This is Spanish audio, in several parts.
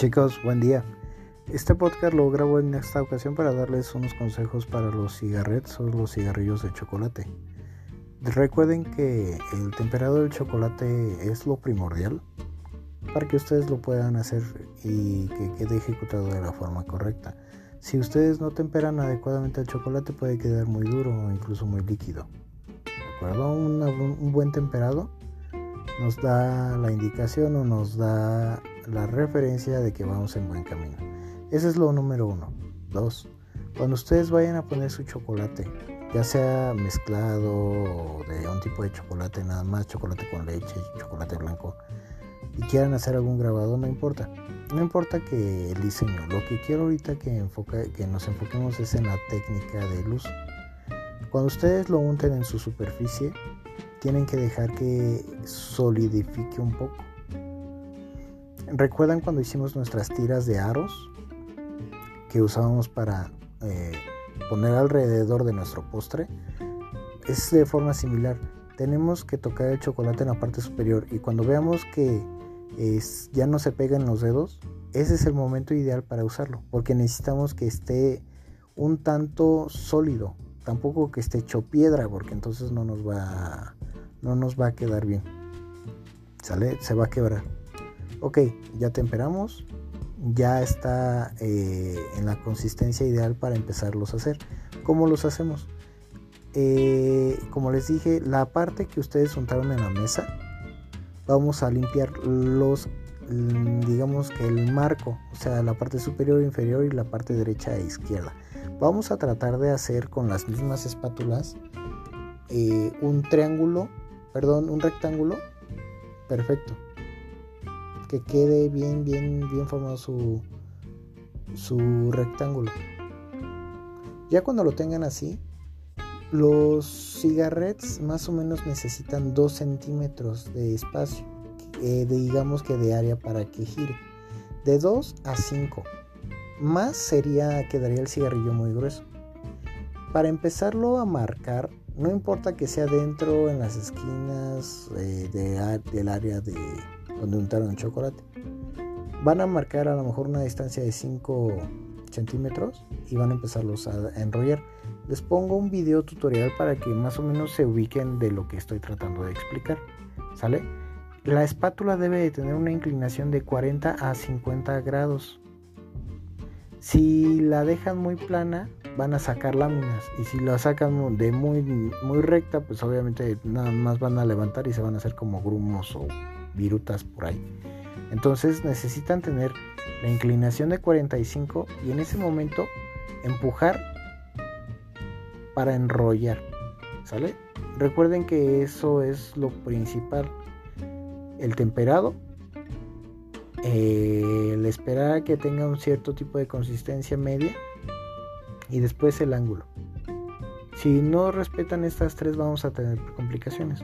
Chicos, buen día. Este podcast lo grabo en esta ocasión para darles unos consejos para los cigarrettes o los cigarrillos de chocolate. Recuerden que el temperado del chocolate es lo primordial para que ustedes lo puedan hacer y que quede ejecutado de la forma correcta. Si ustedes no temperan adecuadamente el chocolate puede quedar muy duro o incluso muy líquido. ¿De acuerdo? un buen temperado nos da la indicación o nos da la referencia de que vamos en buen camino. Ese es lo número uno. Dos, cuando ustedes vayan a poner su chocolate, ya sea mezclado o de un tipo de chocolate nada más, chocolate con leche, chocolate blanco, y quieran hacer algún grabado, no importa. No importa que el diseño, lo que quiero ahorita que, enfoca, que nos enfoquemos es en la técnica de luz. Cuando ustedes lo unten en su superficie, tienen que dejar que solidifique un poco. ¿Recuerdan cuando hicimos nuestras tiras de aros que usábamos para eh, poner alrededor de nuestro postre? Es de forma similar. Tenemos que tocar el chocolate en la parte superior y cuando veamos que ya no se pega en los dedos, ese es el momento ideal para usarlo, porque necesitamos que esté un tanto sólido, tampoco que esté hecho piedra, porque entonces no nos va, no nos va a quedar bien. ¿Sale? Se va a quebrar. Ok, ya temperamos, ya está eh, en la consistencia ideal para empezarlos a hacer. ¿Cómo los hacemos? Eh, como les dije, la parte que ustedes untaron en la mesa, vamos a limpiar los, mm, digamos que el marco, o sea, la parte superior, inferior y la parte derecha e izquierda. Vamos a tratar de hacer con las mismas espátulas eh, un triángulo, perdón, un rectángulo perfecto. Que quede bien, bien, bien formado su, rectángulo. Ya cuando lo tengan así, los cigarrets más o menos necesitan 2 centímetros de espacio, eh, digamos que de área para que gire. De 2 a 5. Más sería, quedaría el cigarrillo muy grueso. Para empezarlo a marcar, no importa que sea dentro, en las esquinas eh, del área de donde untaron chocolate. Van a marcar a lo mejor una distancia de 5 centímetros y van a empezarlos a enrollar. Les pongo un video tutorial para que más o menos se ubiquen de lo que estoy tratando de explicar. ¿Sale? La espátula debe de tener una inclinación de 40 a 50 grados si la dejan muy plana, van a sacar láminas. Y si la sacan de muy, muy recta, pues obviamente nada más van a levantar y se van a hacer como grumos o virutas por ahí. Entonces necesitan tener la inclinación de 45 y en ese momento empujar para enrollar. ¿Sale? Recuerden que eso es lo principal. El temperado el esperar a que tenga un cierto tipo de consistencia media y después el ángulo. Si no respetan estas tres vamos a tener complicaciones.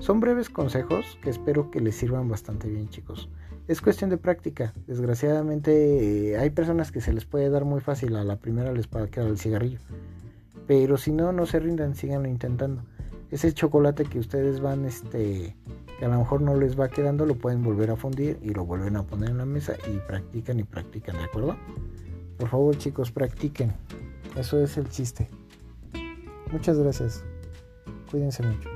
Son breves consejos que espero que les sirvan bastante bien chicos. Es cuestión de práctica. Desgraciadamente eh, hay personas que se les puede dar muy fácil. A la primera les puede quedar el cigarrillo. Pero si no, no se rindan, síganlo intentando. Ese chocolate que ustedes van este, que a lo mejor no les va quedando, lo pueden volver a fundir y lo vuelven a poner en la mesa y practican y practican, ¿de acuerdo? Por favor chicos, practiquen. Eso es el chiste. Muchas gracias. Cuídense mucho.